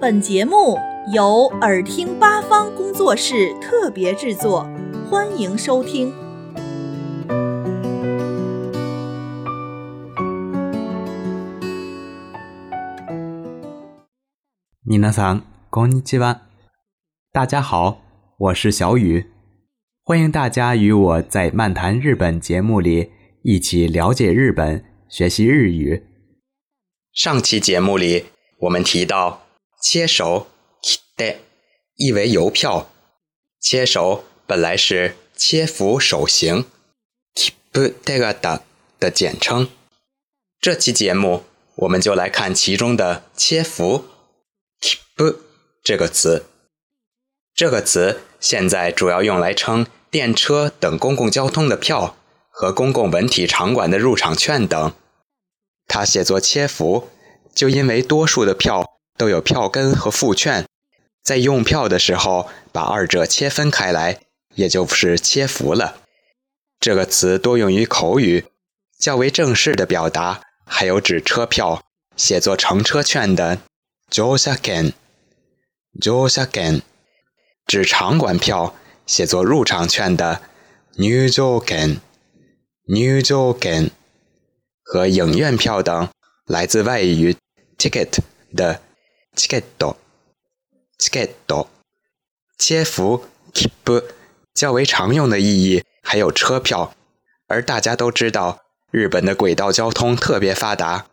本节目由耳听八方工作室特别制作，欢迎收听。皆さん、こんにちは。大家好，我是小雨，欢迎大家与我在漫谈日本节目里一起了解日本， 学习日语。上期节目里我们提到。切手，切意为邮票。切手本来是切符手形，切不带个的的简称。这期节目我们就来看其中的切符，切不这个词。这个词现在主要用来称电车等公共交通的票和公共文体场馆的入场券等。它写作切符，就因为多数的票。都有票根和副券，在用票的时候把二者切分开来，也就是切符了。这个词多用于口语，较为正式的表达还有指车票写作乘车券的 “josaken”，josaken；指场馆票写作入场券的 “newjoken”，newjoken；和影院票等来自外语 “ticket” 的。チケット、チケット、切符、切符较为常用的意义还有车票，而大家都知道，日本的轨道交通特别发达，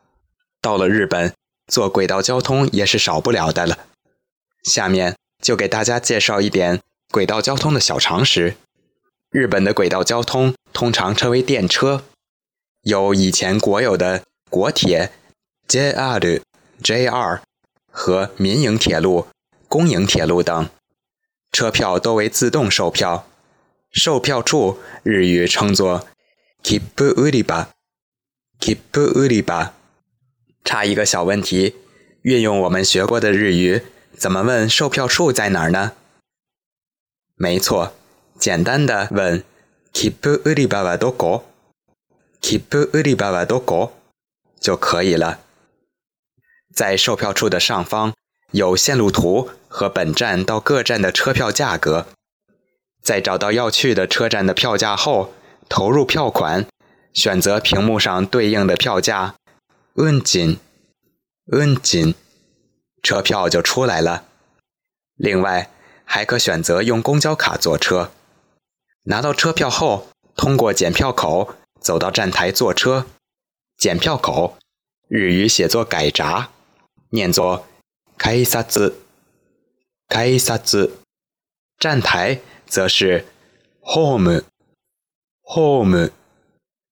到了日本坐轨道交通也是少不了的了。下面就给大家介绍一点轨道交通的小常识。日本的轨道交通通常称为电车， 有以前国有的国铁 JR、JR。和民营铁路、公营铁路等车票多为自动售票，售票处日语称作 “kipu uriba”，“kipu uriba”。差一个小问题，运用我们学过的日语，怎么问售票处在哪儿呢？没错，简单的问 “kipu uriba wa doko”，“kipu uriba wa doko” 就可以了。在售票处的上方有线路图和本站到各站的车票价格。在找到要去的车站的票价后，投入票款，选择屏幕上对应的票价，摁紧，摁紧，车票就出来了。另外，还可选择用公交卡坐车。拿到车票后，通过检票口走到站台坐车。检票口，日语写作改闸。念作改札，改札。站台则是 home，home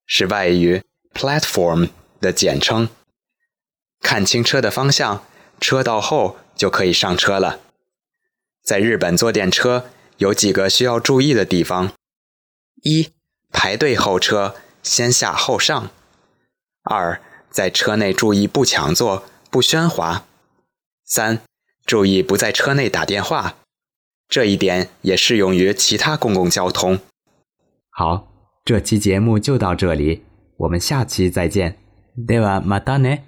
是外语 platform 的简称。看清车的方向，车到后就可以上车了。在日本坐电车有几个需要注意的地方：一、排队候车，先下后上；二、在车内注意不抢座。不喧哗。三，注意不在车内打电话，这一点也适用于其他公共交通。好，这期节目就到这里，我们下期再见。ではまたね。